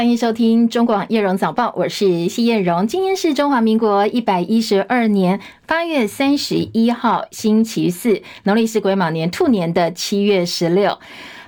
欢迎收听中广叶荣早报，我是谢叶荣。今天是中华民国一百一十二年八月三十一号，星期四，农历是癸卯年兔年的七月十六。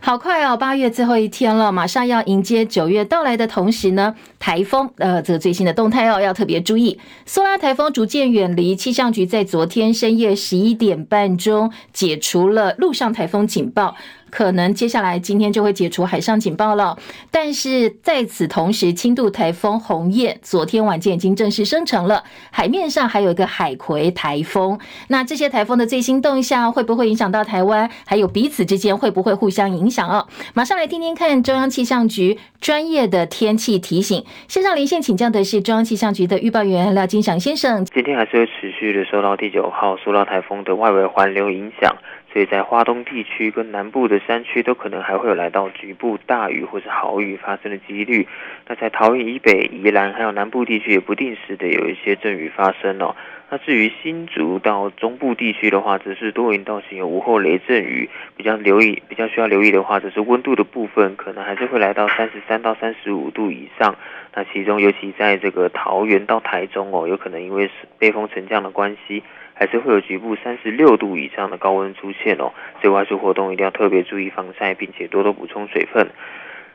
好快哦，八月最后一天了，马上要迎接九月到来的同时呢，台风呃，这个最新的动态哦，要特别注意。苏拉台风逐渐远离，气象局在昨天深夜十一点半钟解除了陆上台风警报。可能接下来今天就会解除海上警报了，但是在此同时，轻度台风红雁昨天晚间已经正式生成了，海面上还有一个海葵台风。那这些台风的最新动向会不会影响到台湾？还有彼此之间会不会互相影响哦？马上来听听看中央气象局专业的天气提醒。线上连线请教的是中央气象局的预报员廖金祥先生。今天还是会持续的受到第九号苏拉台风的外围环流影响。所以在花东地区跟南部的山区都可能还会有来到局部大雨或是豪雨发生的几率。那在桃园以北、宜兰还有南部地区也不定时的有一些阵雨发生哦。那至于新竹到中部地区的话，则是多云到晴有午后雷阵雨。比较留意、比较需要留意的话，则是温度的部分，可能还是会来到三十三到三十五度以上。那其中尤其在这个桃园到台中哦，有可能因为是背风沉降的关系。还是会有局部三十六度以上的高温出现哦，所以外出活动一定要特别注意防晒，并且多多补充水分。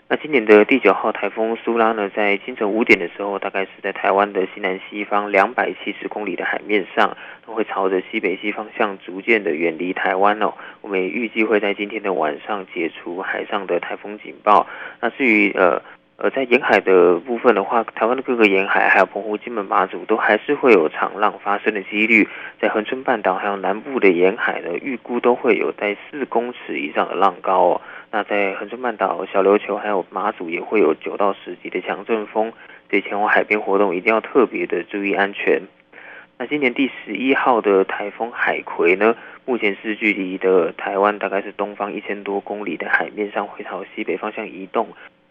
那今年的第九号台风苏拉呢，在清晨五点的时候，大概是在台湾的西南西方两百七十公里的海面上，会朝着西北西方向逐渐的远离台湾哦。我们也预计会在今天的晚上解除海上的台风警报。那至于呃。呃，在沿海的部分的话，台湾的各个沿海，还有澎湖、金门、马祖，都还是会有长浪发生的几率。在恒春半岛还有南部的沿海呢，预估都会有在四公尺以上的浪高哦。那在恒春半岛、小琉球还有马祖，也会有九到十级的强阵风。所以前往海边活动一定要特别的注意安全。那今年第十一号的台风海葵呢，目前是距离的台湾大概是东方一千多公里的海面上，会朝西北方向移动。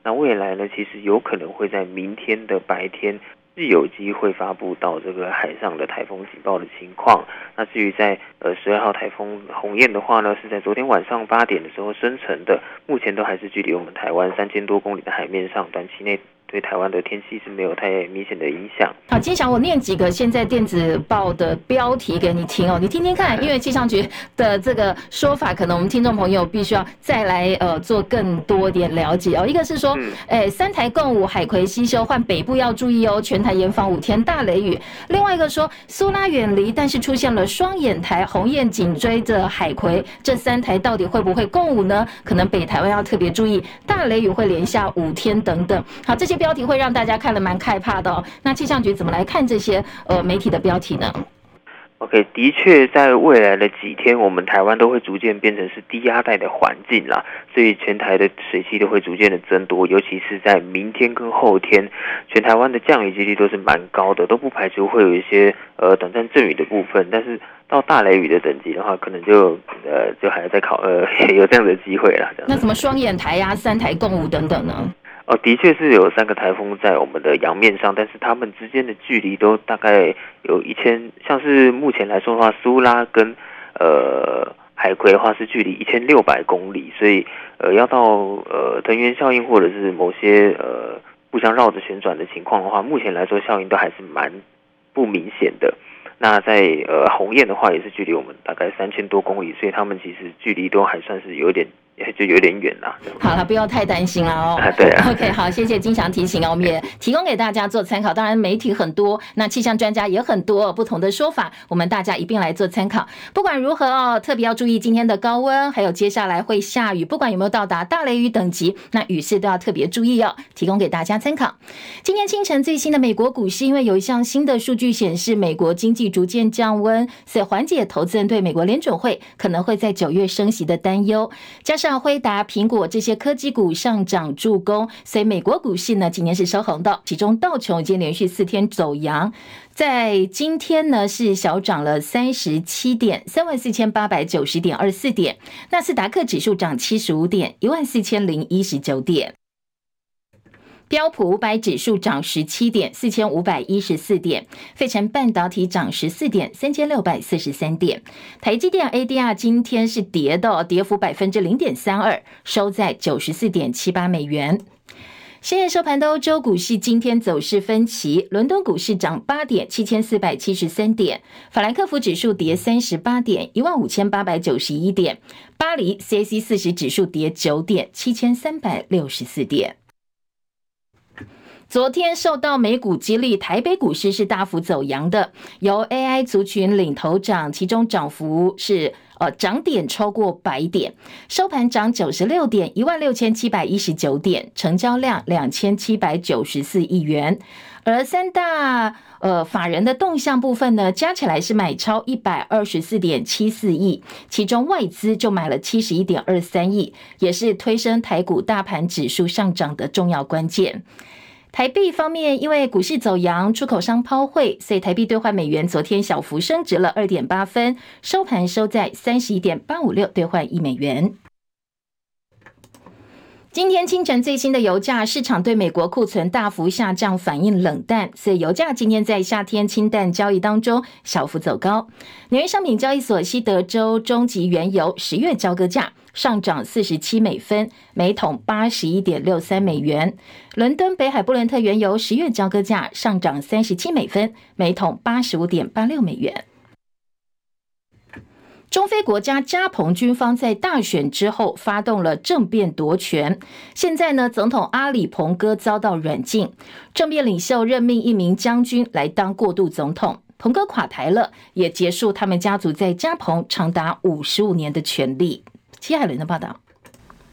那未来呢，其实有可能会在明天的白天是有机会发布到这个海上的台风警报的情况。那至于在呃十二号台风鸿雁的话呢，是在昨天晚上八点的时候生成的，目前都还是距离我们台湾三千多公里的海面上，短期内。对台湾的天气是没有太明显的影响。好，金祥，我念几个现在电子报的标题给你听哦，你听听看，因为气象局的这个说法，可能我们听众朋友必须要再来呃做更多点了解哦。一个是说，哎，三台共舞，海葵西修，换北部要注意哦，全台严防五天大雷雨。另外一个说，苏拉远离，但是出现了双眼台，鸿雁紧追着海葵，这三台到底会不会共舞呢？可能北台湾要特别注意，大雷雨会连下五天等等。好，这些。标题会让大家看了蛮害怕的哦。那气象局怎么来看这些呃媒体的标题呢？OK，的确，在未来的几天，我们台湾都会逐渐变成是低压带的环境啦，所以全台的水汽都会逐渐的增多，尤其是在明天跟后天，全台湾的降雨几率都是蛮高的，都不排除会有一些呃短暂阵雨的部分，但是到大雷雨的等级的话，可能就呃就还要再考呃 有这样的机会啦。那什么双眼台呀、啊、三台共舞等等呢？哦，的确是有三个台风在我们的洋面上，但是它们之间的距离都大概有一千，像是目前来说的话，苏拉跟呃海葵的话是距离一千六百公里，所以呃要到呃藤原效应或者是某些呃互相绕着旋转的情况的话，目前来说效应都还是蛮不明显的。那在呃鸿雁的话也是距离我们大概三千多公里，所以他们其实距离都还算是有点。也就有点远了。好了，不要太担心了哦。啊，对啊。OK，好，谢谢金祥提醒啊，我们也提供给大家做参考。当然，媒体很多，那气象专家也很多，不同的说法，我们大家一并来做参考。不管如何哦，特别要注意今天的高温，还有接下来会下雨，不管有没有到达大雷雨等级，那雨势都要特别注意哦。提供给大家参考。今天清晨最新的美国股市，因为有一项新的数据显示，美国经济逐渐降温，所以缓解投资人对美国联准会可能会在九月升息的担忧，加上。像辉达、苹果这些科技股上涨助攻，所以美国股市呢今年是收红的，其中道琼已经连续四天走阳，在今天呢是小涨了三十七点，三万四千八百九十点二四点，纳斯达克指数涨七十五点，一万四千零一十九点。标普五百指数涨十七点，四千五百一十四点；费城半导体涨十四点，三千六百四十三点。台积电 ADR 今天是跌的，跌幅百分之零点三二，收在九十四点七八美元。深夜收盘的欧洲股市今天走势分歧，伦敦股市涨八点，七千四百七十三点；法兰克福指数跌三十八点，一万五千八百九十一点；巴黎 CAC 四十指数跌九点，七千三百六十四点。昨天受到美股激励，台北股市是大幅走阳的，由 AI 族群领头涨，其中涨幅是。呃，涨点超过百点，收盘涨九十六点，一万六千七百一十九点，成交量两千七百九十四亿元。而三大呃法人的动向部分呢，加起来是买超一百二十四点七四亿，其中外资就买了七十一点二三亿，也是推升台股大盘指数上涨的重要关键。台币方面，因为股市走扬，出口商抛汇，所以台币兑换美元昨天小幅升值了二点八分，收盘收在三十一点八五六兑换一美元。今天清晨最新的油价，市场对美国库存大幅下降反应冷淡，所以油价今天在夏天清淡交易当中小幅走高。纽约商品交易所西德州中级原油十月交割价上涨四十七美分，每桶八十一点六三美元。伦敦北海布伦特原油十月交割价上涨三十七美分，每桶八十五点八六美元。中非国家加蓬军方在大选之后发动了政变夺权，现在呢，总统阿里彭哥遭到软禁，政变领袖任命一名将军来当过渡总统，彭哥垮台了，也结束他们家族在加蓬长达五十五年的权利。齐海伦的报道。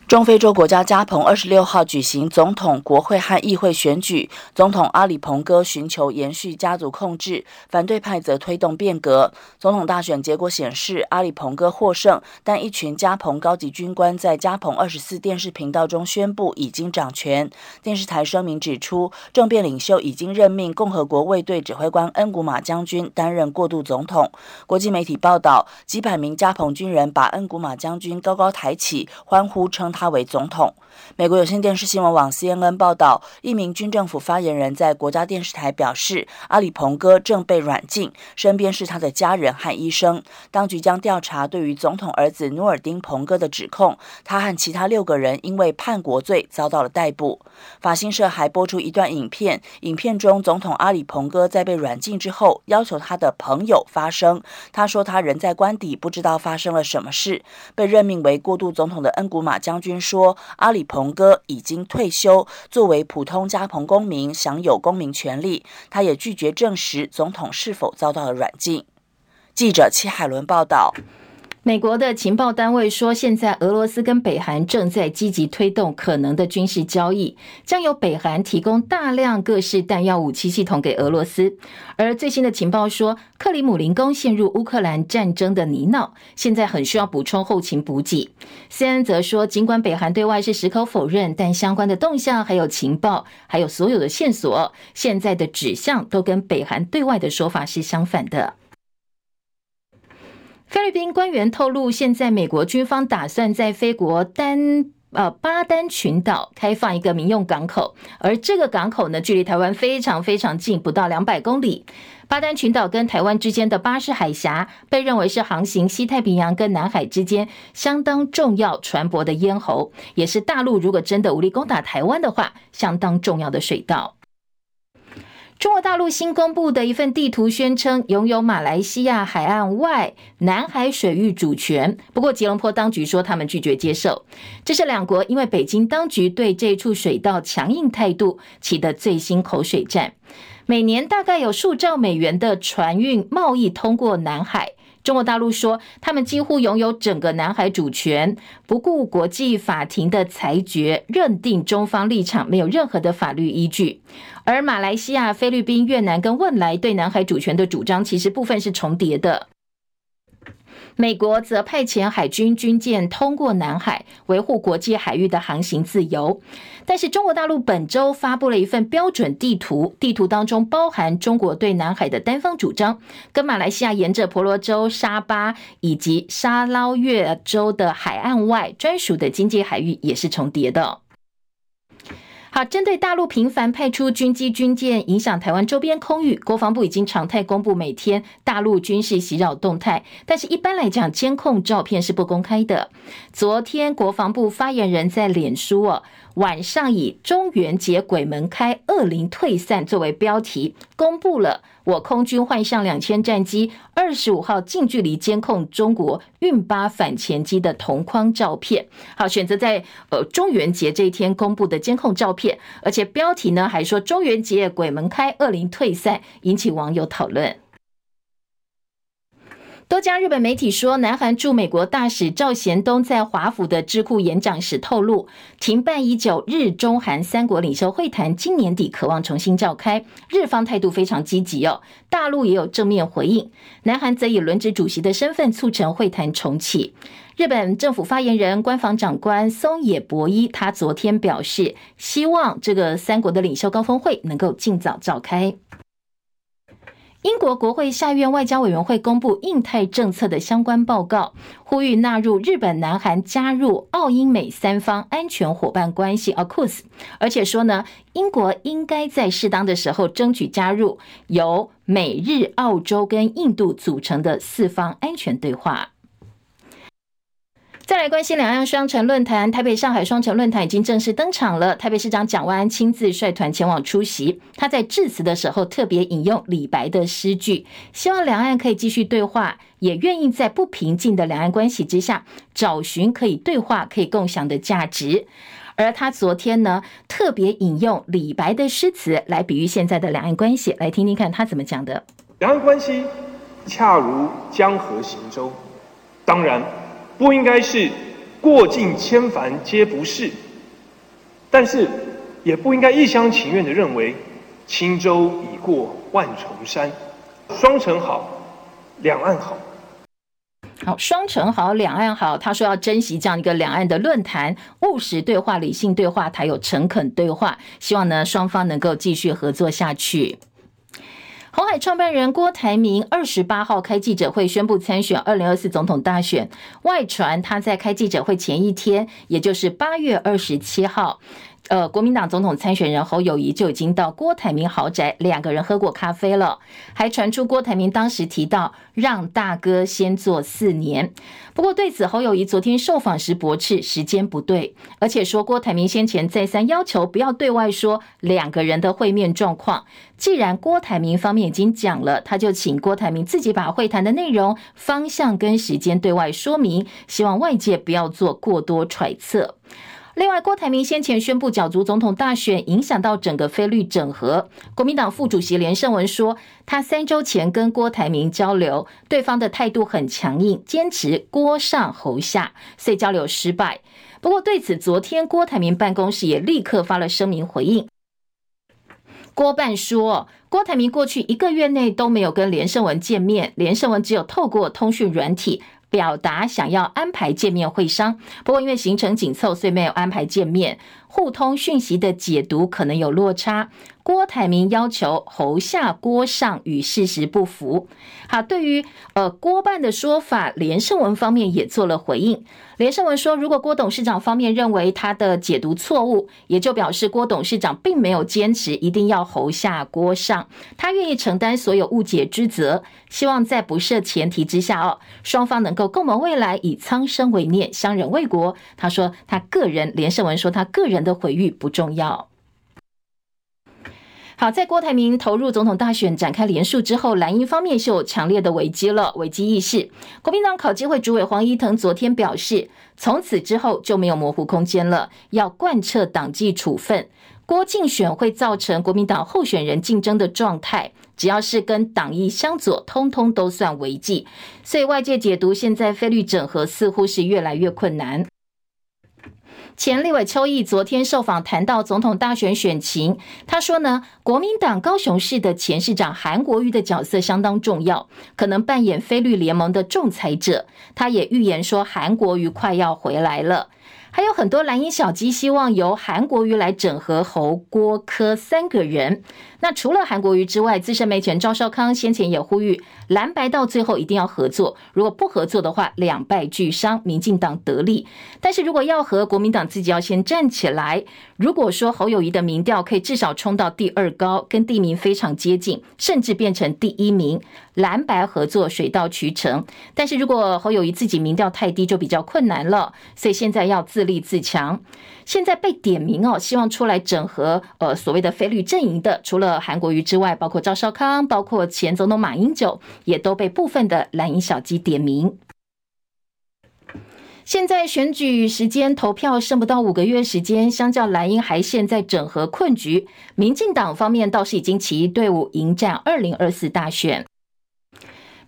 中非洲国家加蓬二十六号举行总统、国会和议会选举，总统阿里彭哥寻求延续家族控制，反对派则推动变革。总统大选结果显示，阿里彭哥获胜，但一群加蓬高级军官在加蓬二十四电视频道中宣布已经掌权。电视台声明指出，政变领袖已经任命共和国卫队指挥官恩古马将军担任过渡总统。国际媒体报道，几百名加蓬军人把恩古马将军高高抬起，欢呼称他。为总统。美国有线电视新闻网 CNN 报道，一名军政府发言人在国家电视台表示，阿里彭哥正被软禁，身边是他的家人和医生。当局将调查对于总统儿子努尔丁彭哥的指控。他和其他六个人因为叛国罪遭到了逮捕。法新社还播出一段影片，影片中总统阿里彭哥在被软禁之后，要求他的朋友发声。他说他人在官邸，不知道发生了什么事。被任命为过渡总统的恩古马将军说，阿里鹏哥已经退休，作为普通加蓬公民享有公民权利。他也拒绝证实总统是否遭到了软禁。记者戚海伦报道。美国的情报单位说，现在俄罗斯跟北韩正在积极推动可能的军事交易，将由北韩提供大量各式弹药武器系统给俄罗斯。而最新的情报说，克里姆林宫陷入乌克兰战争的泥淖，现在很需要补充后勤补给。CNN 则说，尽管北韩对外是矢口否认，但相关的动向、还有情报、还有所有的线索，现在的指向都跟北韩对外的说法是相反的。菲律宾官员透露，现在美国军方打算在菲国丹呃巴丹群岛开放一个民用港口，而这个港口呢，距离台湾非常非常近，不到两百公里。巴丹群岛跟台湾之间的巴士海峡，被认为是航行西太平洋跟南海之间相当重要船舶的咽喉，也是大陆如果真的武力攻打台湾的话，相当重要的水道。中国大陆新公布的一份地图宣称拥有马来西亚海岸外南海水域主权，不过吉隆坡当局说他们拒绝接受。这是两国因为北京当局对这处水道强硬态度起的最新口水战。每年大概有数兆美元的船运贸易通过南海。中国大陆说，他们几乎拥有整个南海主权，不顾国际法庭的裁决，认定中方立场没有任何的法律依据。而马来西亚、菲律宾、越南跟汶莱对南海主权的主张，其实部分是重叠的。美国则派遣海军军舰通过南海，维护国际海域的航行自由。但是中国大陆本周发布了一份标准地图，地图当中包含中国对南海的单方主张，跟马来西亚沿着婆罗洲、沙巴以及沙捞越州的海岸外专属的经济海域也是重叠的。好，针对大陆频繁派出军机军舰影响台湾周边空域，国防部已经常态公布每天大陆军事袭扰动态，但是一般来讲，监控照片是不公开的。昨天国防部发言人在脸书哦。晚上以“中元节鬼门开，恶灵退散”作为标题，公布了我空军换上两千战机，二十五号近距离监控中国运八反潜机的同框照片。好，选择在呃中元节这一天公布的监控照片，而且标题呢还说“中元节鬼门开，恶灵退散”，引起网友讨论。多家日本媒体说，南韩驻美国大使赵贤东在华府的智库演讲时透露，停办已久日中韩三国领袖会谈，今年底渴望重新召开。日方态度非常积极哦，大陆也有正面回应。南韩则以轮值主席的身份促成会谈重启。日本政府发言人、官房长官松野博一，他昨天表示，希望这个三国的领袖高峰会能够尽早召开。英国国会下院外交委员会公布印太政策的相关报告，呼吁纳入日本、南韩加入澳英美三方安全伙伴关系 （AUKUS），而且说呢，英国应该在适当的时候争取加入由美日、澳洲跟印度组成的四方安全对话。再来关心两岸双城论坛，台北、上海双城论坛已经正式登场了。台北市长蒋万安亲自率团前往出席。他在致辞的时候特别引用李白的诗句，希望两岸可以继续对话，也愿意在不平静的两岸关系之下，找寻可以对话、可以共享的价值。而他昨天呢，特别引用李白的诗词来比喻现在的两岸关系，来听听看他怎么讲的。两岸关系恰如江河行舟，当然。不应该是过尽千帆皆不是，但是也不应该一厢情愿的认为轻舟已过万重山。双城好，两岸好。好，双城好，两岸好。他说要珍惜这样一个两岸的论坛，务实对话、理性对话，还有诚恳对话。希望呢双方能够继续合作下去。鸿海创办人郭台铭二十八号开记者会宣布参选二零二四总统大选，外传他在开记者会前一天，也就是八月二十七号。呃，国民党总统参选人侯友谊就已经到郭台铭豪宅，两个人喝过咖啡了，还传出郭台铭当时提到让大哥先做四年。不过对此，侯友谊昨天受访时驳斥时间不对，而且说郭台铭先前再三要求不要对外说两个人的会面状况。既然郭台铭方面已经讲了，他就请郭台铭自己把会谈的内容、方向跟时间对外说明，希望外界不要做过多揣测。另外，郭台铭先前宣布角逐总统大选，影响到整个菲律整合。国民党副主席连胜文说，他三周前跟郭台铭交流，对方的态度很强硬，坚持郭上侯下，所以交流失败。不过对此，昨天郭台铭办公室也立刻发了声明回应。郭办说，郭台铭过去一个月内都没有跟连胜文见面，连胜文只有透过通讯软体。表达想要安排见面会商，不过因为行程紧凑，所以没有安排见面。互通讯息的解读可能有落差。郭台铭要求侯下郭上与事实不符。好，对于呃郭办的说法，连胜文方面也做了回应。连胜文说，如果郭董事长方面认为他的解读错误，也就表示郭董事长并没有坚持一定要侯下郭上，他愿意承担所有误解之责。希望在不设前提之下哦，双方能够共谋未来，以苍生为念，相忍为国。他说，他个人，连胜文说他个人的毁誉不重要。好，在郭台铭投入总统大选展开连署之后，蓝营方面是有强烈的危机了，危机意识。国民党考纪会主委黄怡腾昨天表示，从此之后就没有模糊空间了，要贯彻党纪处分。郭竞选会造成国民党候选人竞争的状态，只要是跟党意相左，通通都算违纪。所以外界解读，现在非绿整合似乎是越来越困难。前立委邱毅昨天受访谈到总统大选选情，他说呢，国民党高雄市的前市长韩国瑜的角色相当重要，可能扮演非绿联盟的仲裁者。他也预言说，韩国瑜快要回来了。还有很多蓝营小鸡希望由韩国瑜来整合侯郭柯三个人。那除了韩国瑜之外，资深媒体人赵少康先前也呼吁蓝白到最后一定要合作，如果不合作的话，两败俱伤，民进党得利。但是如果要和国民党自己要先站起来。如果说侯友谊的民调可以至少冲到第二高，跟地名非常接近，甚至变成第一名，蓝白合作水到渠成。但是如果侯友谊自己民调太低，就比较困难了。所以现在要自立自强。现在被点名哦，希望出来整合呃所谓的非绿阵营的，除了韩国瑜之外，包括赵少康，包括前总统马英九，也都被部分的蓝营小鸡点名。现在选举时间投票剩不到五个月时间，相较蓝营还陷在整合困局，民进党方面倒是已经起义队伍迎战二零二四大选。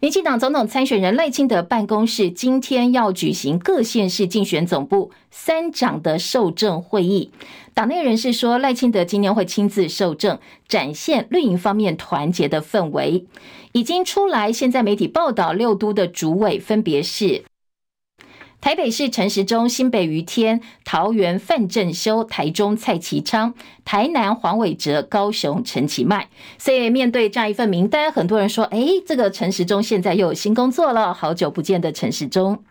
民进党总统参选人赖清德办公室今天要举行各县市竞选总部三长的受证会议，党内人士说赖清德今天会亲自受证，展现绿营方面团结的氛围。已经出来，现在媒体报道六都的主委分别是。台北市陈时中、新北余天、桃园范正修、台中蔡其昌、台南黄伟哲、高雄陈其迈。所以面对这样一份名单，很多人说：“哎，这个陈时中现在又有新工作了，好久不见的陈时中。”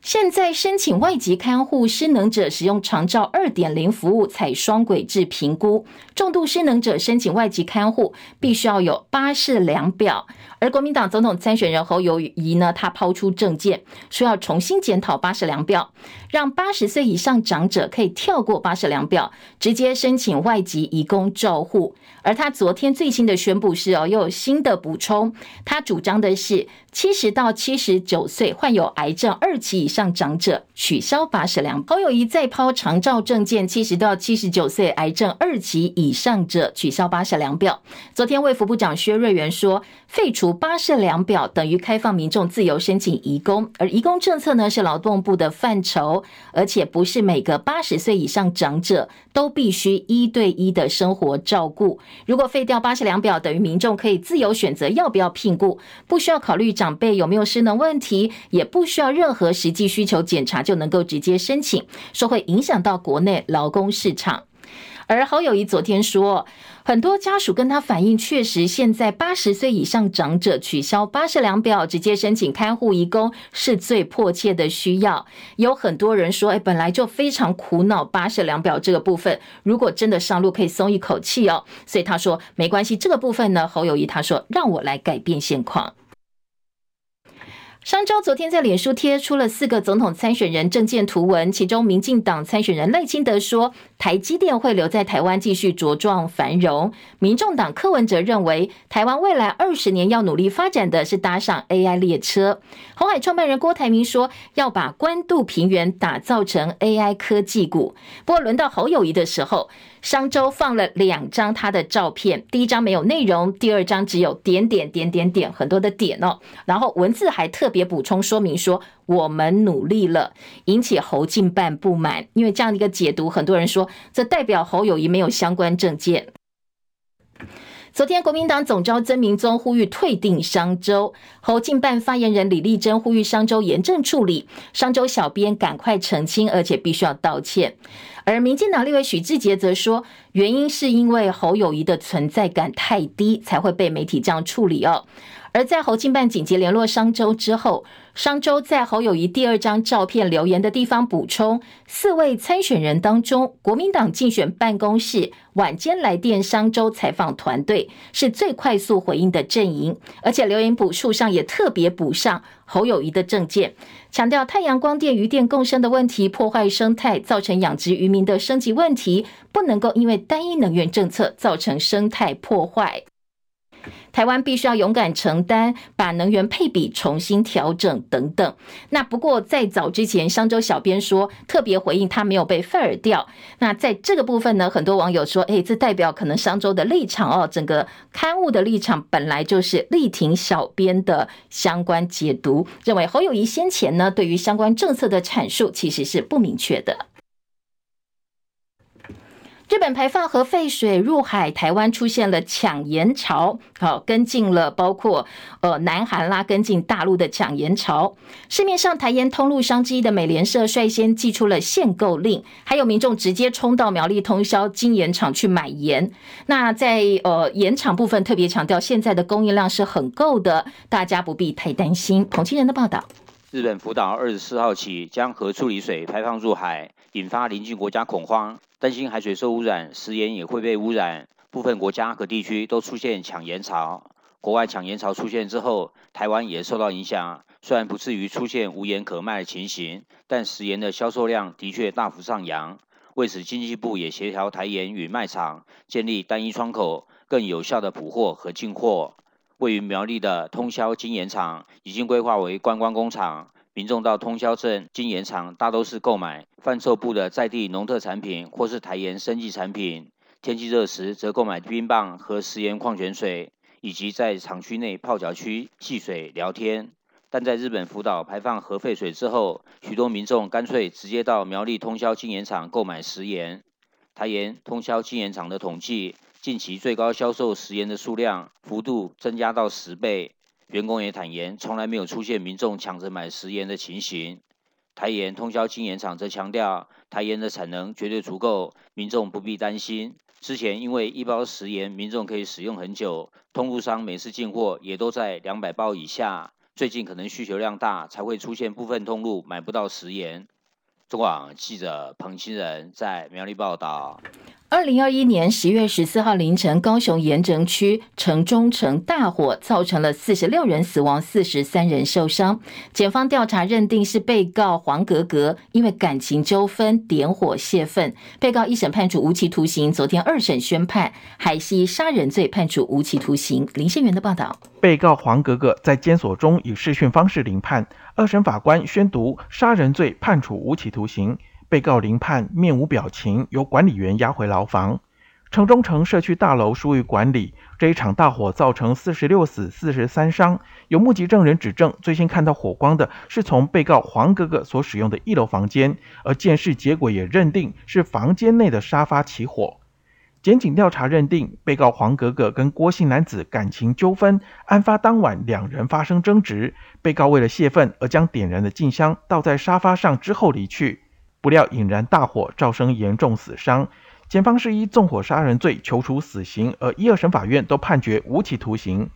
现在申请外籍看护失能者使用长照二点零服务，采双轨制评估。重度失能者申请外籍看护，必须要有巴氏量表。而国民党总统参选人侯友宜呢，他抛出政见，说要重新检讨巴氏量表，让八十岁以上长者可以跳过巴氏量表，直接申请外籍移工照护。而他昨天最新的宣布是哦，又有新的补充，他主张的是七十到七十九岁患有癌症二期以上长者取消巴氏量表。侯友谊再抛长照政见，七十到七十九岁癌症二期以上者取消巴氏量表。昨天卫福部长薛瑞元说，废除。巴氏量表等于开放民众自由申请移工，而移工政策呢是劳动部的范畴，而且不是每个八十岁以上长者都必须一对一的生活照顾。如果废掉巴氏量表，等于民众可以自由选择要不要聘雇，不需要考虑长辈有没有失能问题，也不需要任何实际需求检查就能够直接申请，说会影响到国内劳工市场。而侯友宜昨天说，很多家属跟他反映，确实现在八十岁以上长者取消八十两表，直接申请看护义工是最迫切的需要。有很多人说，哎，本来就非常苦恼八十两表这个部分，如果真的上路，可以松一口气哦。所以他说没关系，这个部分呢，侯友宜他说让我来改变现况。商周昨天在脸书贴出了四个总统参选人政见图文，其中民进党参选人赖清德说，台积电会留在台湾继续茁壮繁荣。民众党柯文哲认为，台湾未来二十年要努力发展的是搭上 AI 列车。红海创办人郭台铭说，要把关渡平原打造成 AI 科技股。不过轮到侯友宜的时候。商周放了两张他的照片，第一张没有内容，第二张只有点点点点点很多的点哦，然后文字还特别补充说明说我们努力了，引起侯进办不满，因为这样的一个解读，很多人说这代表侯友谊没有相关证件。昨天，国民党总召曾明宗呼吁退订商周，侯进办发言人李丽珍呼吁商周严正处理，商周小编赶快澄清，而且必须要道歉。而民进党立委许志杰则说，原因是因为侯友谊的存在感太低，才会被媒体这样处理哦。而在侯进办紧急联络商周之后，商周在侯友宜第二张照片留言的地方补充，四位参选人当中，国民党竞选办公室晚间来电商周采访团队是最快速回应的阵营，而且留言补述上也特别补上侯友宜的证件，强调太阳光电渔电共生的问题破坏生态，造成养殖渔民的生计问题，不能够因为单一能源政策造成生态破坏。台湾必须要勇敢承担，把能源配比重新调整等等。那不过在早之前，商周小编说特别回应他没有被 fire 掉。那在这个部分呢，很多网友说，诶，这代表可能商周的立场哦，整个刊物的立场本来就是力挺小编的相关解读，认为侯友宜先前呢对于相关政策的阐述其实是不明确的。日本排放核废水入海，台湾出现了抢盐潮，好跟进了包括呃南韩啦，跟进大陆的抢盐潮。市面上台盐通路商之一的美联社率先寄出了限购令，还有民众直接冲到苗栗通霄精盐厂去买盐。那在呃盐场部分特别强调，现在的供应量是很够的，大家不必太担心。彭清仁的报道。日本福岛二十四号起将核处理水排放入海，引发邻近国家恐慌。担心海水受污染，食盐也会被污染。部分国家和地区都出现抢盐潮。国外抢盐潮出现之后，台湾也受到影响。虽然不至于出现无盐可卖的情形，但食盐的销售量的确大幅上扬。为此，经济部也协调台盐与卖场，建立单一窗口，更有效的补货和进货。位于苗栗的通霄精盐厂已经规划为观光工厂。民众到通霄镇精盐厂，大都是购买贩售部的在地农特产品，或是台盐生技产品。天气热时，则购买冰棒和食盐矿泉水，以及在厂区内泡脚区戏水聊天。但在日本福岛排放核废水之后，许多民众干脆直接到苗栗通霄精盐厂购买食盐。台盐通霄精盐厂的统计，近期最高销售食盐的数量幅度增加到十倍。员工也坦言，从来没有出现民众抢着买食盐的情形。台盐通霄精盐厂则强调，台盐的产能绝对足够，民众不必担心。之前因为一包食盐，民众可以使用很久，通路商每次进货也都在两百包以下。最近可能需求量大，才会出现部分通路买不到食盐。中广记者彭清仁在苗栗报道。二零二一年十月十四号凌晨，高雄盐城区城中城大火，造成了四十六人死亡，四十三人受伤。检方调查认定是被告黄格格因为感情纠纷点火泄愤，被告一审判处无期徒刑。昨天二审宣判海西杀人罪，判处无期徒刑。林宪元的报道。被告黄格格在监所中以视讯方式临判，二审法官宣读杀人罪，判处无期徒刑。被告临判面无表情，由管理员押回牢房。城中城社区大楼疏于管理，这一场大火造成四十六死四十三伤。有目击证人指证，最先看到火光的是从被告黄格格所使用的一楼房间，而鉴识结果也认定是房间内的沙发起火。检警调查认定，被告黄格格跟郭姓男子感情纠纷，案发当晚两人发生争执，被告为了泄愤而将点燃的静香倒在沙发上之后离去。不料引燃大火，造成严重死伤。检方是以纵火杀人罪求处死刑，而一、二审法院都判决无期徒刑。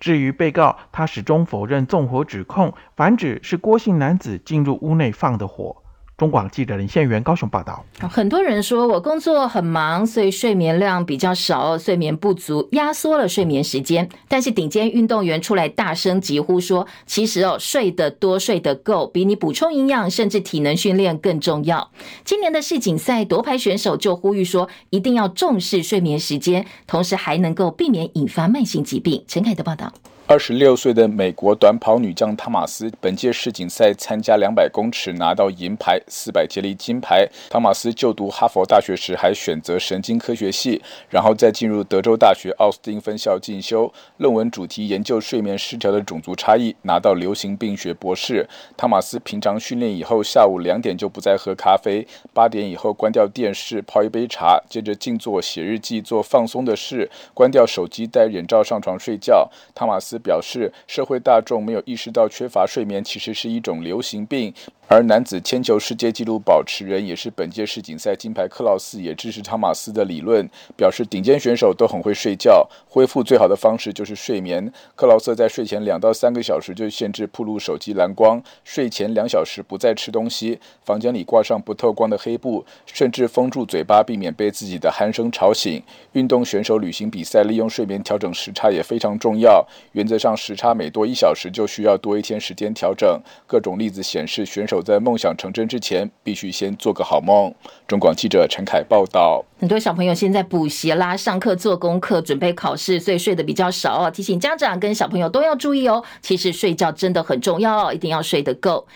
至于被告，他始终否认纵火指控，反指是郭姓男子进入屋内放的火。中广记者林宪元高雄报道。很多人说我工作很忙，所以睡眠量比较少，睡眠不足，压缩了睡眠时间。但是顶尖运动员出来大声疾呼说，其实哦，睡得多、睡得够，比你补充营养甚至体能训练更重要。今年的世锦赛夺牌选手就呼吁说，一定要重视睡眠时间，同时还能够避免引发慢性疾病。陈凯的报道。二十六岁的美国短跑女将汤马斯，本届世锦赛参加两百公尺拿到银牌，四百接力金牌。汤马斯就读哈佛大学时还选择神经科学系，然后再进入德州大学奥斯汀分校进修，论文主题研究睡眠失调的种族差异，拿到流行病学博士。汤马斯平常训练以后，下午两点就不再喝咖啡，八点以后关掉电视，泡一杯茶，接着静坐写日记，做放松的事，关掉手机，戴眼罩上床睡觉。汤马斯。表示，社会大众没有意识到缺乏睡眠其实是一种流行病。而男子铅球世界纪录保持人也是本届世锦赛金牌克劳斯也支持汤马斯的理论，表示顶尖选手都很会睡觉，恢复最好的方式就是睡眠。克劳斯在睡前两到三个小时就限制暴露手机蓝光，睡前两小时不再吃东西，房间里挂上不透光的黑布，甚至封住嘴巴，避免被自己的鼾声吵醒。运动选手旅行比赛利用睡眠调整时差也非常重要，原原则上时差每多一小时就需要多一天时间调整。各种例子显示选手。在梦想成真之前，必须先做个好梦。中广记者陈凯报道。很多小朋友现在补习啦、上课做功课、准备考试，所以睡得比较少哦。提醒家长跟小朋友都要注意哦。其实睡觉真的很重要，一定要睡得够。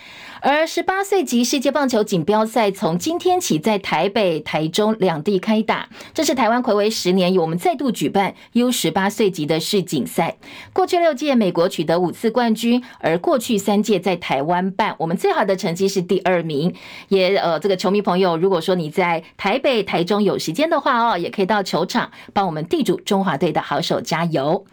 而十八岁级世界棒球锦标赛从今天起在台北、台中两地开打，这是台湾睽违十年，由我们再度举办 U 十八岁级的世锦赛。过去六届美国取得五次冠军，而过去三届在台湾办，我们最好的成绩是第二名。也呃，这个球迷朋友，如果说你在台北、台中有时。间的话哦，也可以到球场帮我们地主中华队的好手加油。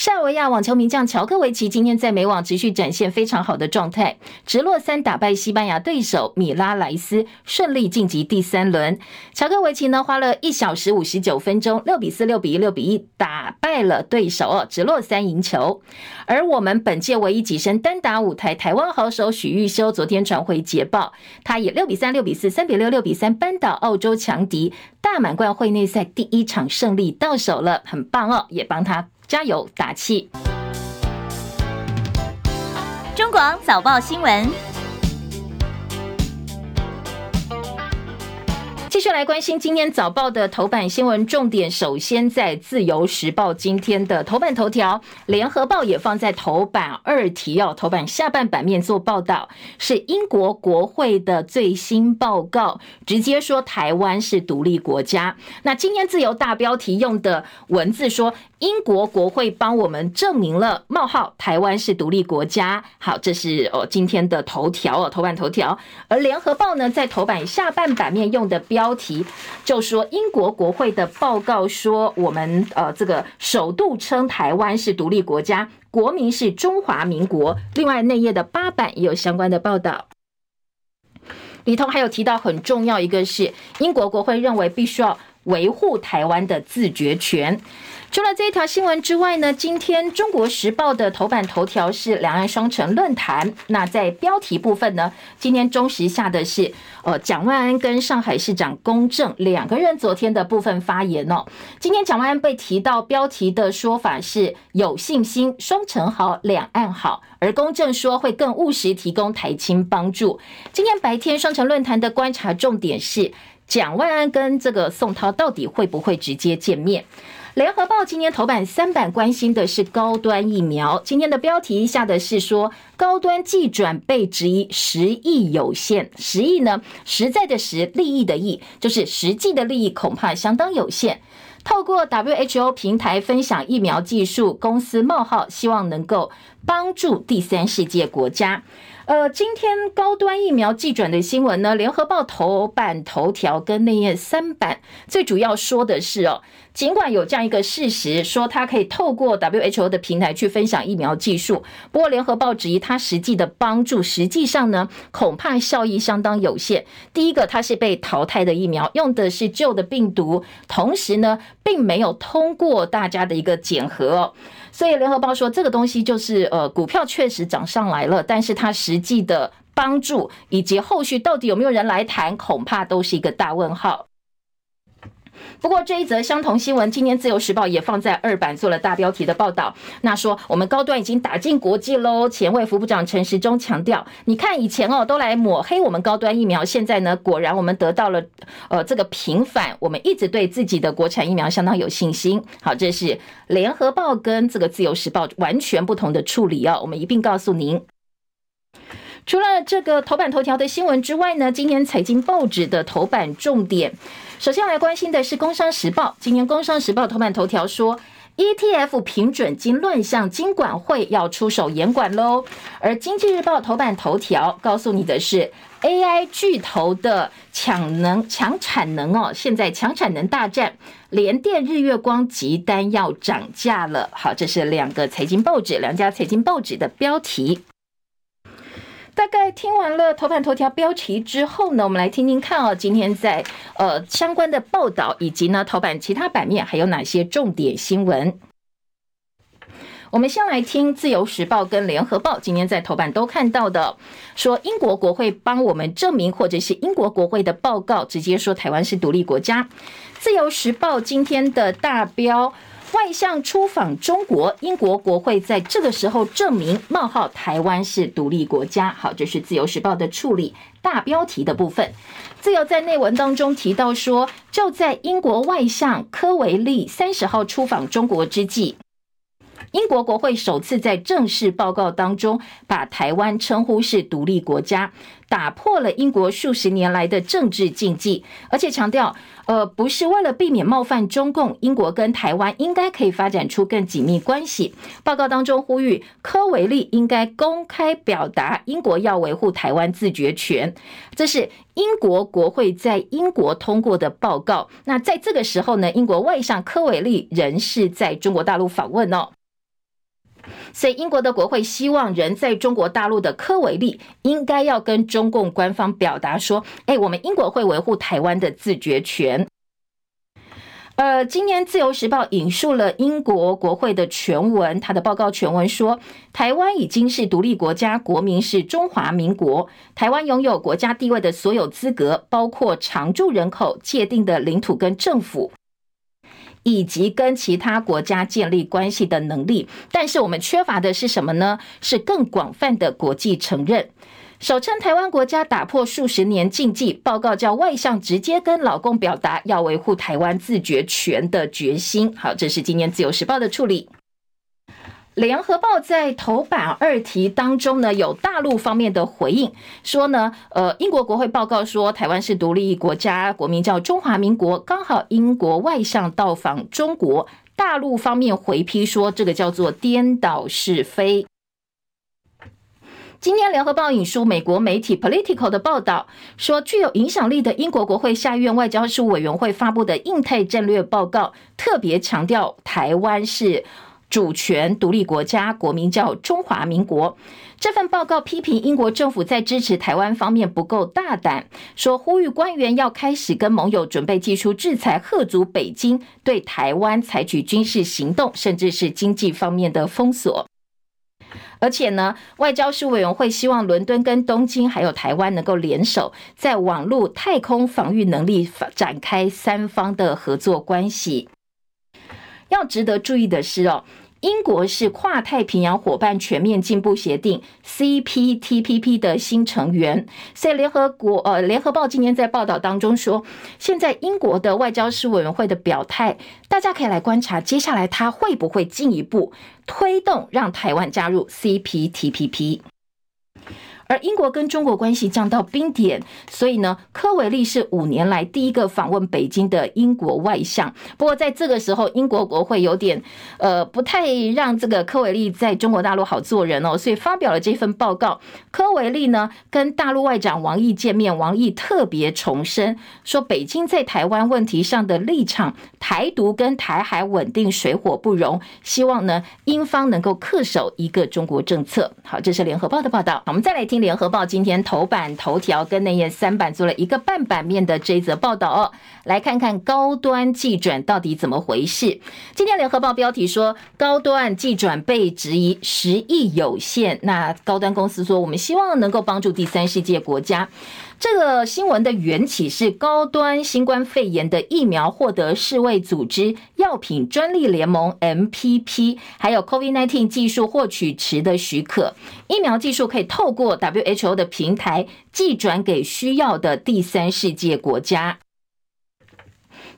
塞尔维亚网球名将乔科维奇今天在美网持续展现非常好的状态，直落三打败西班牙对手米拉莱斯，顺利晋级第三轮。乔科维奇呢花了一小时五十九分钟，六比四、六比一、六比一打败了对手哦，直落三赢球。而我们本届唯一跻身单打舞台台湾好手许育修昨天传回捷报，他以六比三、六比四、三比六、六比三扳倒澳洲强敌，大满贯会内赛第一场胜利到手了，很棒哦，也帮他。加油打气！中广早报新闻。继续来关心今天早报的头版新闻重点。首先在自由时报今天的头版头条，联合报也放在头版二题哦，头版下半版面做报道，是英国国会的最新报告，直接说台湾是独立国家。那今天自由大标题用的文字说，英国国会帮我们证明了冒号台湾是独立国家。好，这是哦今天的头条哦，头版头条。而联合报呢，在头版下半版面用的标。标题就说英国国会的报告说，我们呃这个首度称台湾是独立国家，国民是中华民国。另外内页的八版也有相关的报道，里头还有提到很重要一个是英国国会认为必须要维护台湾的自决权。除了这一条新闻之外呢，今天《中国时报》的头版头条是两岸双城论坛。那在标题部分呢，今天中时下的是呃蒋万安跟上海市长龚正两个人昨天的部分发言哦。今天蒋万安被提到标题的说法是有信心双城好两岸好，而龚正说会更务实提供台青帮助。今天白天双城论坛的观察重点是蒋万安跟这个宋涛到底会不会直接见面？联合报今天头版三版关心的是高端疫苗，今天的标题下的是说高端技转被质疑实益有限，实益呢实在的实利益的益，就是实际的利益恐怕相当有限。透过 WHO 平台分享疫苗技术，公司冒号希望能够帮助第三世界国家。呃，今天高端疫苗寄转的新闻呢，联合报头版头条跟内页三版最主要说的是哦。尽管有这样一个事实，说它可以透过 WHO 的平台去分享疫苗技术，不过联合报质疑它实际的帮助，实际上呢，恐怕效益相当有限。第一个，它是被淘汰的疫苗，用的是旧的病毒，同时呢，并没有通过大家的一个检核哦。所以联合报说，这个东西就是呃，股票确实涨上来了，但是它实际的帮助以及后续到底有没有人来谈，恐怕都是一个大问号。不过这一则相同新闻，今天自由时报也放在二版做了大标题的报道。那说我们高端已经打进国际喽。前卫副部长陈时中强调，你看以前哦都来抹黑我们高端疫苗，现在呢果然我们得到了呃这个平反。我们一直对自己的国产疫苗相当有信心。好，这是联合报跟这个自由时报完全不同的处理哦。我们一并告诉您。除了这个头版头条的新闻之外呢，今天财经报纸的头版重点。首先来关心的是《工商时报》，今年《工商时报》头版头条说，ETF 平准金乱象，金管会要出手严管喽。而《经济日报》头版头条告诉你的是，AI 巨头的抢能抢产能哦，现在抢产能大战，联电、日月光急单要涨价了。好，这是两个财经报纸，两家财经报纸的标题。大概听完了头版头条标题之后呢，我们来听听看哦，今天在呃相关的报道以及呢头版其他版面还有哪些重点新闻。我们先来听自由时报跟联合报今天在头版都看到的，说英国国会帮我们证明，或者是英国国会的报告直接说台湾是独立国家。自由时报今天的大标。外相出访中国，英国国会在这个时候证明冒号台湾是独立国家。好，这是自由时报的处理大标题的部分。自由在内文当中提到说，就在英国外相科维利三十号出访中国之际，英国国会首次在正式报告当中把台湾称呼是独立国家。打破了英国数十年来的政治禁忌，而且强调，呃，不是为了避免冒犯中共，英国跟台湾应该可以发展出更紧密关系。报告当中呼吁科维利应该公开表达英国要维护台湾自决权。这是英国国会在英国通过的报告。那在这个时候呢，英国外相科维利仍是在中国大陆访问哦。所以，英国的国会希望人在中国大陆的科维利应该要跟中共官方表达说：“哎，我们英国会维护台湾的自决权。”呃，今年《自由时报》引述了英国国会的全文，他的报告全文说：“台湾已经是独立国家，国民是中华民国。台湾拥有国家地位的所有资格，包括常住人口、界定的领土跟政府。”以及跟其他国家建立关系的能力，但是我们缺乏的是什么呢？是更广泛的国际承认。首称台湾国家打破数十年禁忌，报告叫外向直接跟老公表达要维护台湾自决权的决心。好，这是今年自由时报的处理。联合报在头版二题当中呢，有大陆方面的回应，说呢，呃，英国国会报告说台湾是独立国家，国名叫中华民国，刚好英国外相到访中国，大陆方面回批说这个叫做颠倒是非。今天联合报引述美国媒体 Political 的报道，说具有影响力的英国国会下院外交事务委员会发布的印太战略报告，特别强调台湾是。主权独立国家，国名叫中华民国。这份报告批评英国政府在支持台湾方面不够大胆，说呼吁官员要开始跟盟友准备祭出制裁，吓阻北京对台湾采取军事行动，甚至是经济方面的封锁。而且呢，外交事委员会希望伦敦跟东京还有台湾能够联手，在网络、太空防御能力展开三方的合作关系。要值得注意的是哦。英国是跨太平洋伙伴全面进步协定 （CPTPP） 的新成员，所以联合国呃，联合报今天在报道当中说，现在英国的外交事务委员会的表态，大家可以来观察，接下来他会不会进一步推动让台湾加入 CPTPP。而英国跟中国关系降到冰点，所以呢，科维利是五年来第一个访问北京的英国外相。不过在这个时候，英国国会有点呃不太让这个科维利在中国大陆好做人哦，所以发表了这份报告。科维利呢跟大陆外长王毅见面，王毅特别重申说，北京在台湾问题上的立场，台独跟台海稳定水火不容，希望呢英方能够恪守一个中国政策。好，这是联合报的报道。我们再来听。联合报今天头版头条跟内页三版做了一个半版面的这一则报道哦，来看看高端技转到底怎么回事。今天联合报标题说，高端技转被质疑实益有限，那高端公司说，我们希望能够帮助第三世界国家。这个新闻的缘起是高端新冠肺炎的疫苗获得世卫组织药品专利联盟 MPP，还有 COVID-19 技术获取池的许可，疫苗技术可以透过 WHO 的平台寄转给需要的第三世界国家。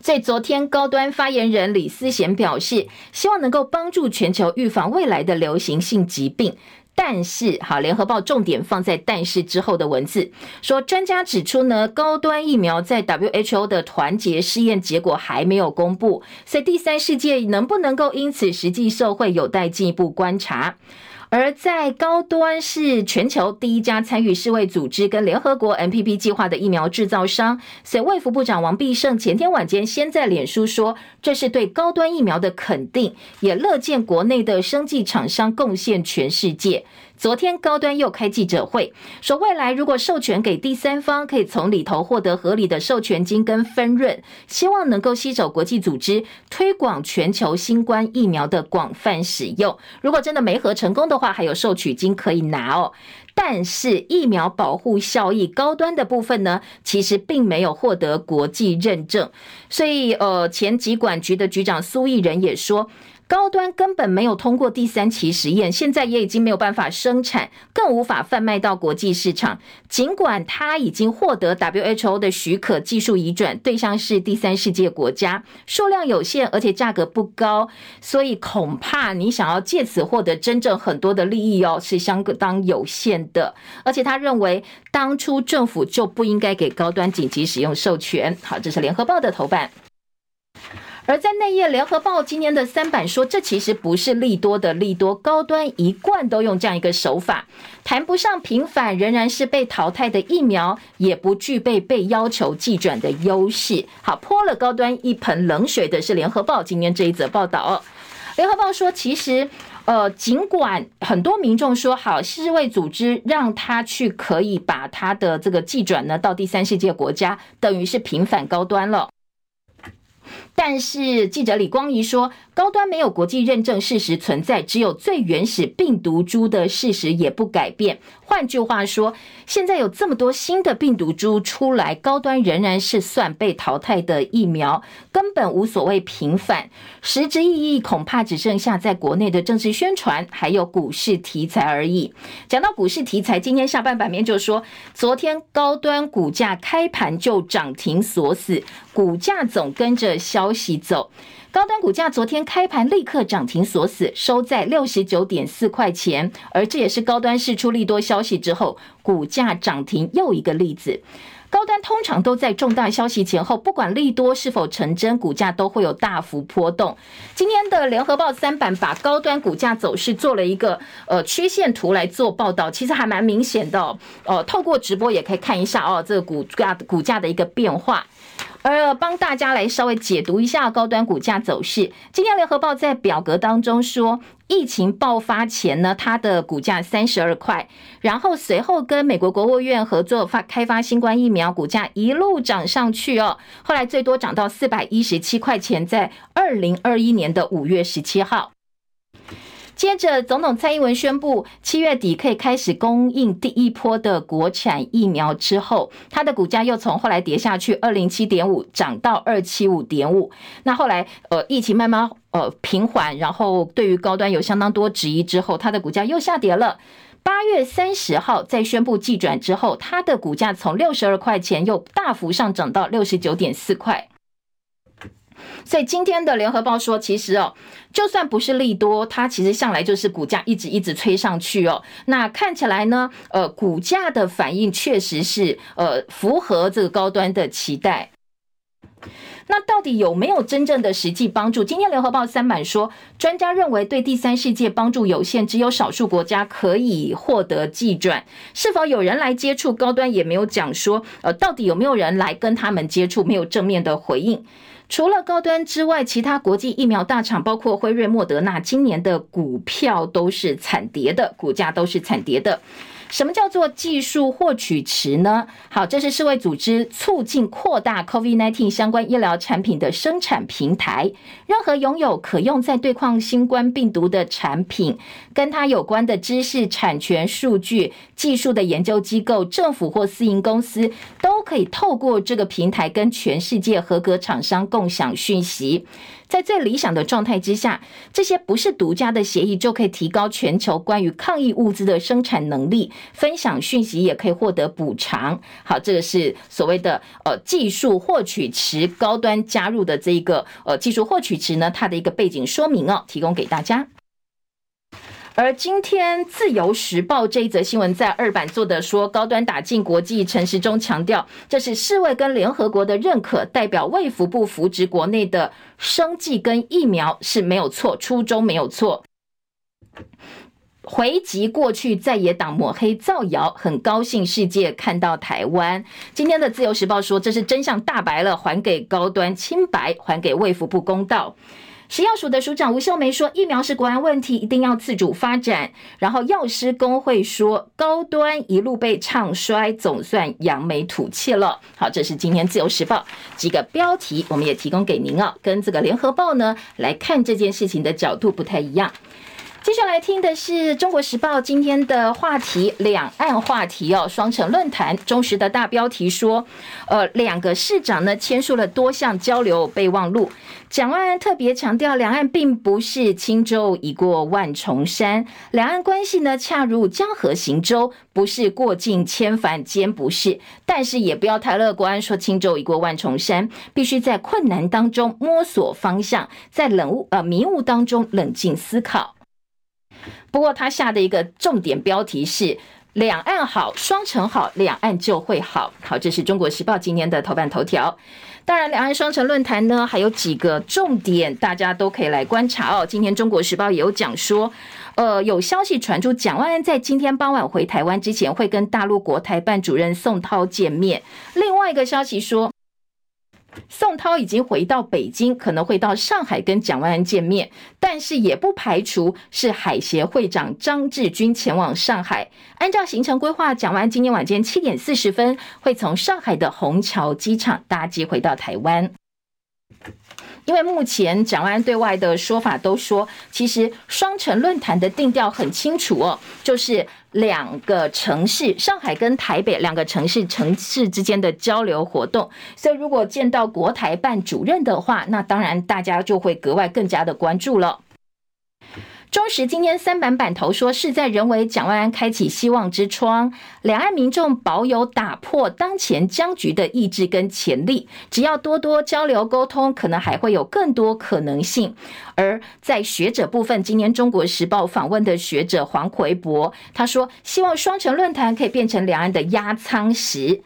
在昨天，高端发言人李思贤表示，希望能够帮助全球预防未来的流行性疾病。但是，好，联合报重点放在“但是”之后的文字，说专家指出呢，高端疫苗在 WHO 的团结试验结果还没有公布，所以第三世界能不能够因此实际受惠，有待进一步观察。而在高端是全球第一家参与世卫组织跟联合国 MPP 计划的疫苗制造商，所以卫福部长王必胜前天晚间先在脸书说，这是对高端疫苗的肯定，也乐见国内的生技厂商贡献全世界。昨天高端又开记者会，说未来如果授权给第三方，可以从里头获得合理的授权金跟分润，希望能够吸走国际组织推广全球新冠疫苗的广泛使用。如果真的没合成功的话，还有授取金可以拿哦。但是疫苗保护效益高端的部分呢，其实并没有获得国际认证，所以呃，前疾管局的局长苏益仁也说。高端根本没有通过第三期实验，现在也已经没有办法生产，更无法贩卖到国际市场。尽管它已经获得 WHO 的许可，技术移转对象是第三世界国家，数量有限，而且价格不高，所以恐怕你想要借此获得真正很多的利益哦，是相当有限的。而且他认为，当初政府就不应该给高端紧急使用授权。好，这是联合报的头版。而在内页，联合报今天的三版说，这其实不是利多的利多，高端一贯都用这样一个手法，谈不上平反，仍然是被淘汰的疫苗，也不具备被要求技转的优势。好，泼了高端一盆冷水的是联合报今天这一则报道。联合报说，其实，呃，尽管很多民众说好，世卫组织让他去可以把他的这个技转呢到第三世界国家，等于是平反高端了。但是记者李光仪说，高端没有国际认证事实存在，只有最原始病毒株的事实也不改变。换句话说，现在有这么多新的病毒株出来，高端仍然是算被淘汰的疫苗，根本无所谓平反，实质意义恐怕只剩下在国内的政治宣传，还有股市题材而已。讲到股市题材，今天下半版面就说，昨天高端股价开盘就涨停锁死，股价总跟着消息走。高端股价昨天开盘立刻涨停锁死，收在六十九点四块钱，而这也是高端释出利多消息之后股价涨停又一个例子。高端通常都在重大消息前后，不管利多是否成真，股价都会有大幅波动。今天的联合报三版把高端股价走势做了一个呃曲线图来做报道，其实还蛮明显的哦。呃，透过直播也可以看一下哦，这个股价股价的一个变化。而帮大家来稍微解读一下高端股价走势。今天联合报在表格当中说，疫情爆发前呢，它的股价三十二块，然后随后跟美国国务院合作发开发新冠疫苗，股价一路涨上去哦，后来最多涨到四百一十七块钱，在二零二一年的五月十七号。接着，总统蔡英文宣布七月底可以开始供应第一波的国产疫苗之后，它的股价又从后来跌下去二零七点五涨到二七五点五。那后来，呃，疫情慢慢呃平缓，然后对于高端有相当多质疑之后，它的股价又下跌了。八月三十号再宣布技转之后，它的股价从六十二块钱又大幅上涨到六十九点四块。所以今天的联合报说，其实哦，就算不是利多，它其实向来就是股价一直一直吹上去哦。那看起来呢，呃，股价的反应确实是呃符合这个高端的期待。那到底有没有真正的实际帮助？今天联合报三版说，专家认为对第三世界帮助有限，只有少数国家可以获得技转。是否有人来接触高端，也没有讲说，呃，到底有没有人来跟他们接触，没有正面的回应。除了高端之外，其他国际疫苗大厂，包括辉瑞、莫德纳，今年的股票都是惨跌的，股价都是惨跌的。什么叫做技术获取池呢？好，这是世卫组织促进扩大 COVID-19 相关医疗产品的生产平台。任何拥有可用在对抗新冠病毒的产品，跟它有关的知识产权、数据、技术的研究机构、政府或私营公司，都可以透过这个平台跟全世界合格厂商共享讯息。在最理想的状态之下，这些不是独家的协议就可以提高全球关于抗疫物资的生产能力，分享讯息也可以获得补偿。好，这个是所谓的呃技术获取池高端加入的这一个呃技术获取池呢，它的一个背景说明哦，提供给大家。而今天《自由时报》这一则新闻在二版做的说，高端打进国际，城市中强调，这是世卫跟联合国的认可，代表卫福部扶植国内的生技跟疫苗是没有错，初衷没有错。回击过去在野党抹黑造谣，很高兴世界看到台湾。今天的《自由时报》说，这是真相大白了，还给高端清白，还给卫福部公道。食药署的署长吴秀梅说：“疫苗是国安问题，一定要自主发展。”然后药师工会说：“高端一路被唱衰，总算扬眉吐气了。”好，这是今天自由时报几个标题，我们也提供给您啊，跟这个联合报呢来看这件事情的角度不太一样。接下来听的是中国时报今天的话题，两岸话题哦，双城论坛。中时的大标题说，呃，两个市长呢签署了多项交流备忘录。蒋万安特别强调，两岸并不是轻舟已过万重山，两岸关系呢恰如江河行舟，不是过尽千帆皆不是。但是也不要太乐观，说轻舟已过万重山，必须在困难当中摸索方向，在冷雾呃迷雾当中冷静思考。不过，他下的一个重点标题是“两岸好，双城好，两岸就会好”。好，这是中国时报今天的头版头条。当然，两岸双城论坛呢，还有几个重点，大家都可以来观察哦。今天中国时报也有讲说，呃，有消息传出，蒋万安在今天傍晚回台湾之前，会跟大陆国台办主任宋涛见面。另外一个消息说，宋涛已经回到北京，可能会到上海跟蒋万安见面，但是也不排除是海协会长张志军前往上海。按照行程规划，蒋万安今天晚间七点四十分会从上海的虹桥机场搭机回到台湾。因为目前蒋万安对外的说法都说，其实双城论坛的定调很清楚哦，就是两个城市，上海跟台北两个城市城市之间的交流活动。所以如果见到国台办主任的话，那当然大家就会格外更加的关注了。中时今天三版版头说，事在人为，蒋万安开启希望之窗，两岸民众保有打破当前僵局的意志跟潜力，只要多多交流沟通，可能还会有更多可能性。而在学者部分，今年中国时报访问的学者黄奎博，他说希望双城论坛可以变成两岸的压舱石。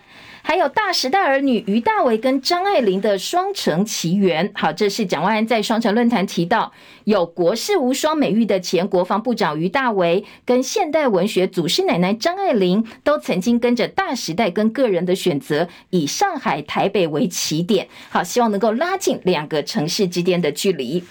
还有大时代儿女于大为跟张爱玲的双城奇缘，好，这是蒋万安在双城论坛提到，有国士无双美誉的前国防部长于大为跟现代文学祖师奶奶张爱玲，都曾经跟着大时代跟个人的选择，以上海、台北为起点，好，希望能够拉近两个城市之间的距离。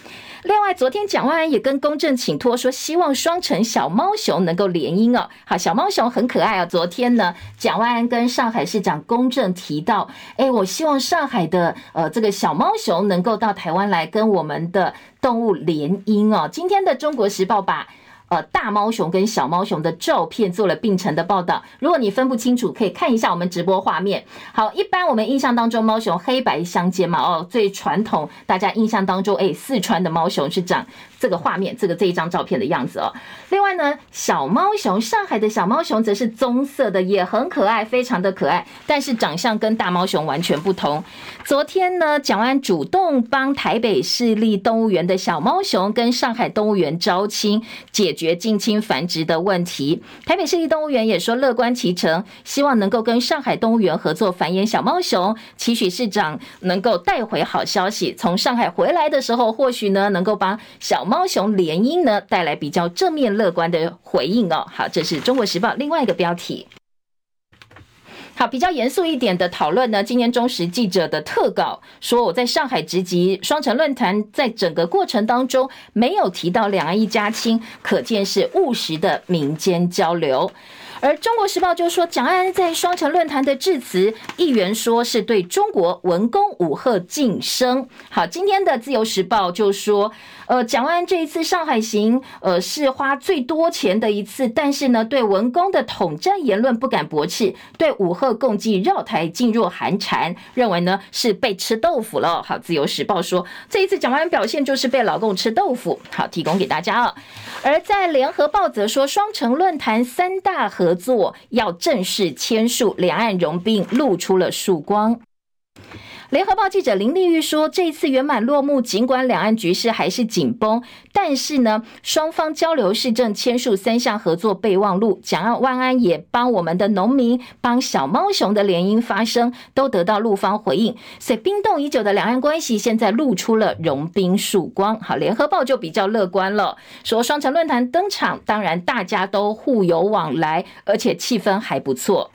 另外，昨天蒋万安也跟公正请托说，希望双城小猫熊能够联姻哦。好，小猫熊很可爱啊。昨天呢，蒋万安跟上海市长公正提到，哎，我希望上海的呃这个小猫熊能够到台湾来跟我们的动物联姻哦。今天的中国时报把。呃，大猫熊跟小猫熊的照片做了并成的报道。如果你分不清楚，可以看一下我们直播画面。好，一般我们印象当中猫熊黑白相间嘛，哦，最传统大家印象当中，哎，四川的猫熊是长这个画面，这个这一张照片的样子哦。另外呢，小猫熊，上海的小猫熊则是棕色的，也很可爱，非常的可爱，但是长相跟大猫熊完全不同。昨天呢，蒋安主动帮台北市立动物园的小猫熊跟上海动物园招亲解决近亲繁殖的问题，台北市立动物园也说乐观其成，希望能够跟上海动物园合作繁衍小猫熊，期许市长能够带回好消息。从上海回来的时候，或许呢能够帮小猫熊联姻呢带来比较正面乐观的回应哦。好，这是中国时报另外一个标题。好，比较严肃一点的讨论呢。今天中时记者的特稿说，我在上海直击双城论坛，在整个过程当中没有提到两岸一家亲，可见是务实的民间交流。而中国时报就说，蒋万安在双城论坛的致辞，议员说是对中国文攻武吓晋升。好，今天的自由时报就说，呃，蒋万安这一次上海行，呃，是花最多钱的一次，但是呢，对文攻的统战言论不敢驳斥，对武吓共济绕台噤若寒蝉，认为呢是被吃豆腐了。好，自由时报说，这一次蒋万安表现就是被老共吃豆腐。好，提供给大家啊。而在联合报则说，双城论坛三大核合作要正式签署，两岸融并露出了曙光。联合报记者林丽玉说：“这一次圆满落幕，尽管两岸局势还是紧绷，但是呢，双方交流市政签署三项合作备忘录，蒋万安也帮我们的农民、帮小猫熊的联姻发声，都得到陆方回应。所以冰冻已久的两岸关系现在露出了融冰曙光。好，联合报就比较乐观了，说双城论坛登场，当然大家都互有往来，而且气氛还不错。”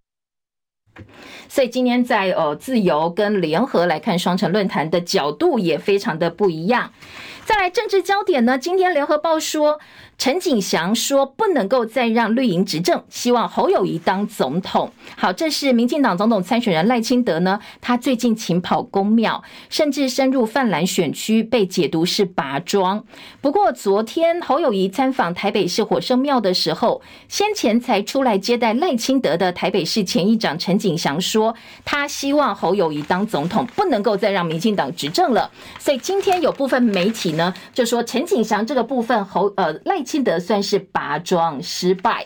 所以今天在呃自由跟联合来看双城论坛的角度也非常的不一样。再来政治焦点呢？今天联合报说。陈景祥说：“不能够再让绿营执政，希望侯友谊当总统。”好，这是民进党总统参选人赖清德呢。他最近勤跑公庙，甚至深入泛蓝选区，被解读是拔庄。不过，昨天侯友谊参访台北市火圣庙的时候，先前才出来接待赖清德的台北市前议长陈景祥说：“他希望侯友宜当总统，不能够再让民进党执政了。”所以今天有部分媒体呢就说陈景祥这个部分侯呃赖。清德算是拔庄失败。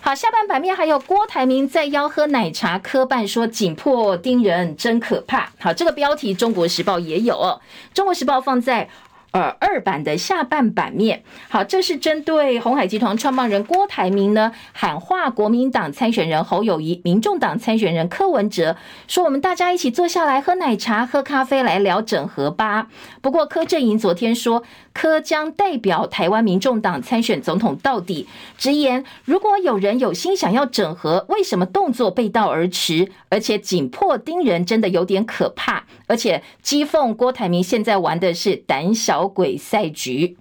好，下半版面还有郭台铭在邀喝奶茶，科办说紧迫盯人真可怕。好，这个标题《中国时报》也有哦，《中国时报》放在。呃，二版的下半版面，好，这是针对鸿海集团创办人郭台铭呢喊话国民党参选人侯友谊、民众党参选人柯文哲，说我们大家一起坐下来喝奶茶、喝咖啡来聊整合吧。不过柯震营昨天说，柯将代表台湾民众党参选总统到底，直言如果有人有心想要整合，为什么动作背道而驰？而且紧迫盯人，真的有点可怕。而且讥讽郭台铭现在玩的是胆小鬼赛局。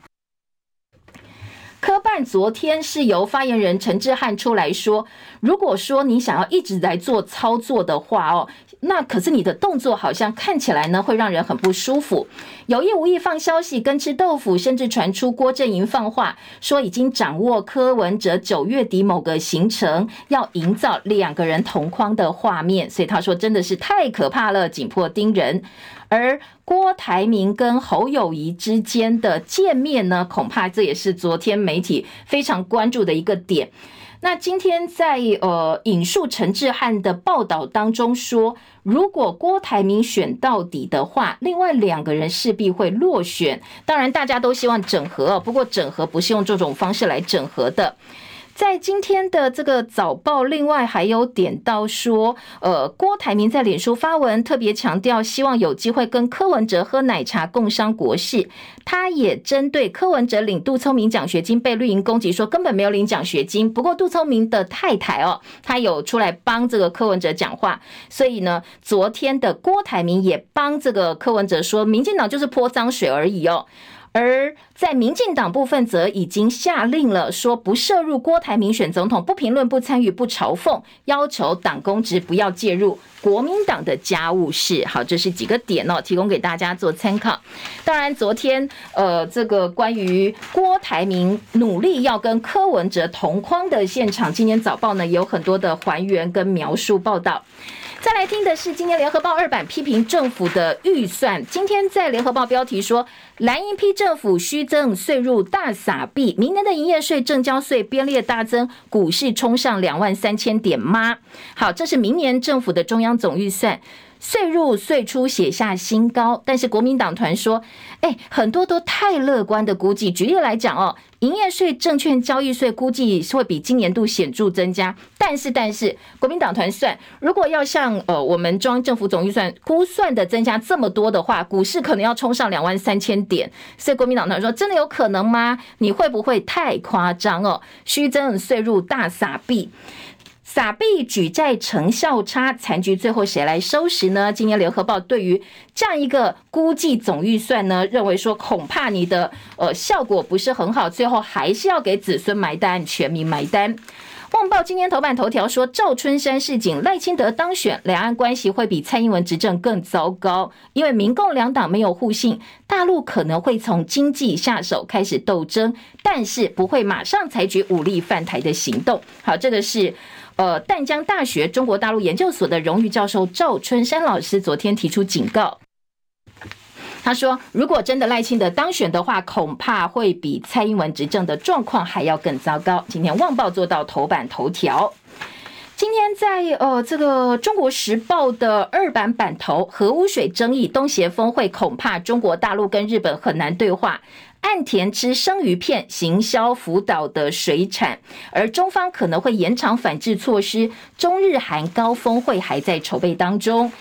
科办昨天是由发言人陈志汉出来说，如果说你想要一直来做操作的话哦，那可是你的动作好像看起来呢会让人很不舒服，有意无意放消息跟吃豆腐，甚至传出郭阵营放话说已经掌握柯文哲九月底某个行程，要营造两个人同框的画面，所以他说真的是太可怕了，紧迫盯人。而郭台铭跟侯友谊之间的见面呢，恐怕这也是昨天媒体非常关注的一个点。那今天在呃引述陈志汉的报道当中说，如果郭台铭选到底的话，另外两个人势必会落选。当然，大家都希望整合，不过整合不是用这种方式来整合的。在今天的这个早报，另外还有点到说，呃，郭台铭在脸书发文，特别强调希望有机会跟柯文哲喝奶茶，共商国事。他也针对柯文哲领杜聪明奖学金被绿营攻击，说根本没有领奖学金。不过杜聪明的太太哦，他有出来帮这个柯文哲讲话，所以呢，昨天的郭台铭也帮这个柯文哲说，民进党就是泼脏水而已哦。而在民进党部分，则已经下令了，说不涉入郭台铭选总统，不评论、不参与、不嘲讽，要求党公职不要介入国民党的家务事。好，这是几个点哦，提供给大家做参考。当然，昨天呃，这个关于郭台铭努力要跟柯文哲同框的现场，今天早报呢有很多的还原跟描述报道。再来听的是今年联合报二版批评政府的预算。今天在联合报标题说，蓝营批政府虚增税入大撒币，明年的营业税、证交税编列大增，股市冲上两万三千点吗？好，这是明年政府的中央总预算。税入税出写下新高，但是国民党团说，哎，很多都太乐观的估计。举例来讲哦，营业税、证券交易税估计是会比今年度显著增加，但是但是国民党团算，如果要像呃我们中央政府总预算估算的增加这么多的话，股市可能要冲上两万三千点。所以国民党团说，真的有可能吗？你会不会太夸张哦？虚增税入大撒币。撒币举债成效差，残局最后谁来收拾呢？今天联合报对于这样一个估计总预算呢，认为说恐怕你的呃效果不是很好，最后还是要给子孙埋单，全民埋单。旺报今天头版头条说，赵春山市警赖清德当选，两岸关系会比蔡英文执政更糟糕，因为民共两党没有互信，大陆可能会从经济下手开始斗争，但是不会马上采取武力犯台的行动。好，这个是。呃，淡江大学中国大陆研究所的荣誉教授赵春山老师昨天提出警告，他说，如果真的赖清德当选的话，恐怕会比蔡英文执政的状况还要更糟糕。今天《旺报》做到头版头条。今天在呃这个《中国时报》的二版版头，核污水争议，东协峰会恐怕中国大陆跟日本很难对话。岸田吃生鱼片，行销福岛的水产，而中方可能会延长反制措施。中日韩高峰会还在筹备当中。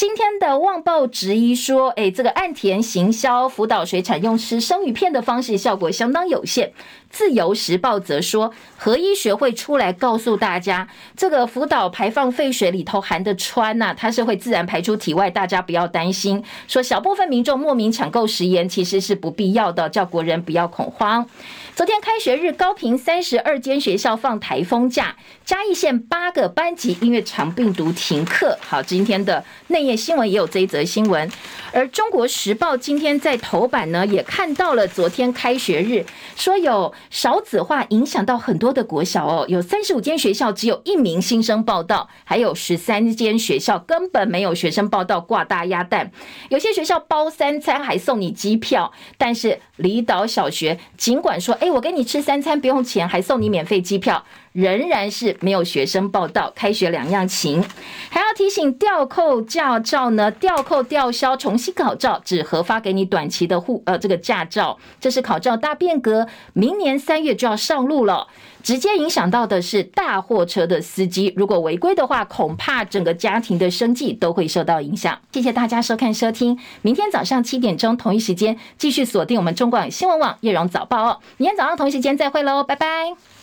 今天的《旺报》质疑说，哎，这个岸田行销福岛水产用吃生鱼片的方式，效果相当有限。自由时报则说，核医学会出来告诉大家，这个福岛排放废水里头含的氚呐，它是会自然排出体外，大家不要担心。说小部分民众莫名抢购食盐，其实是不必要的，叫国人不要恐慌。昨天开学日，高平三十二间学校放台风假，嘉义县八个班级因为长病毒停课。好，今天的内页新闻也有这一则新闻。而中国时报今天在头版呢，也看到了昨天开学日，说有少子化影响到很多的国小哦，有三十五间学校只有一名新生报到，还有十三间学校根本没有学生报到，挂大鸭蛋。有些学校包三餐还送你机票，但是离岛小学尽管说，哎，我给你吃三餐不用钱，还送你免费机票。仍然是没有学生报到，开学两样情，还要提醒吊扣驾照呢，吊扣吊销，重新考照，只核发给你短期的护呃这个驾照，这是考照大变革，明年三月就要上路了，直接影响到的是大货车的司机，如果违规的话，恐怕整个家庭的生计都会受到影响。谢谢大家收看收听，明天早上七点钟同一时间继续锁定我们中广新闻网叶荣早报哦，明天早上同一时间再会喽，拜拜。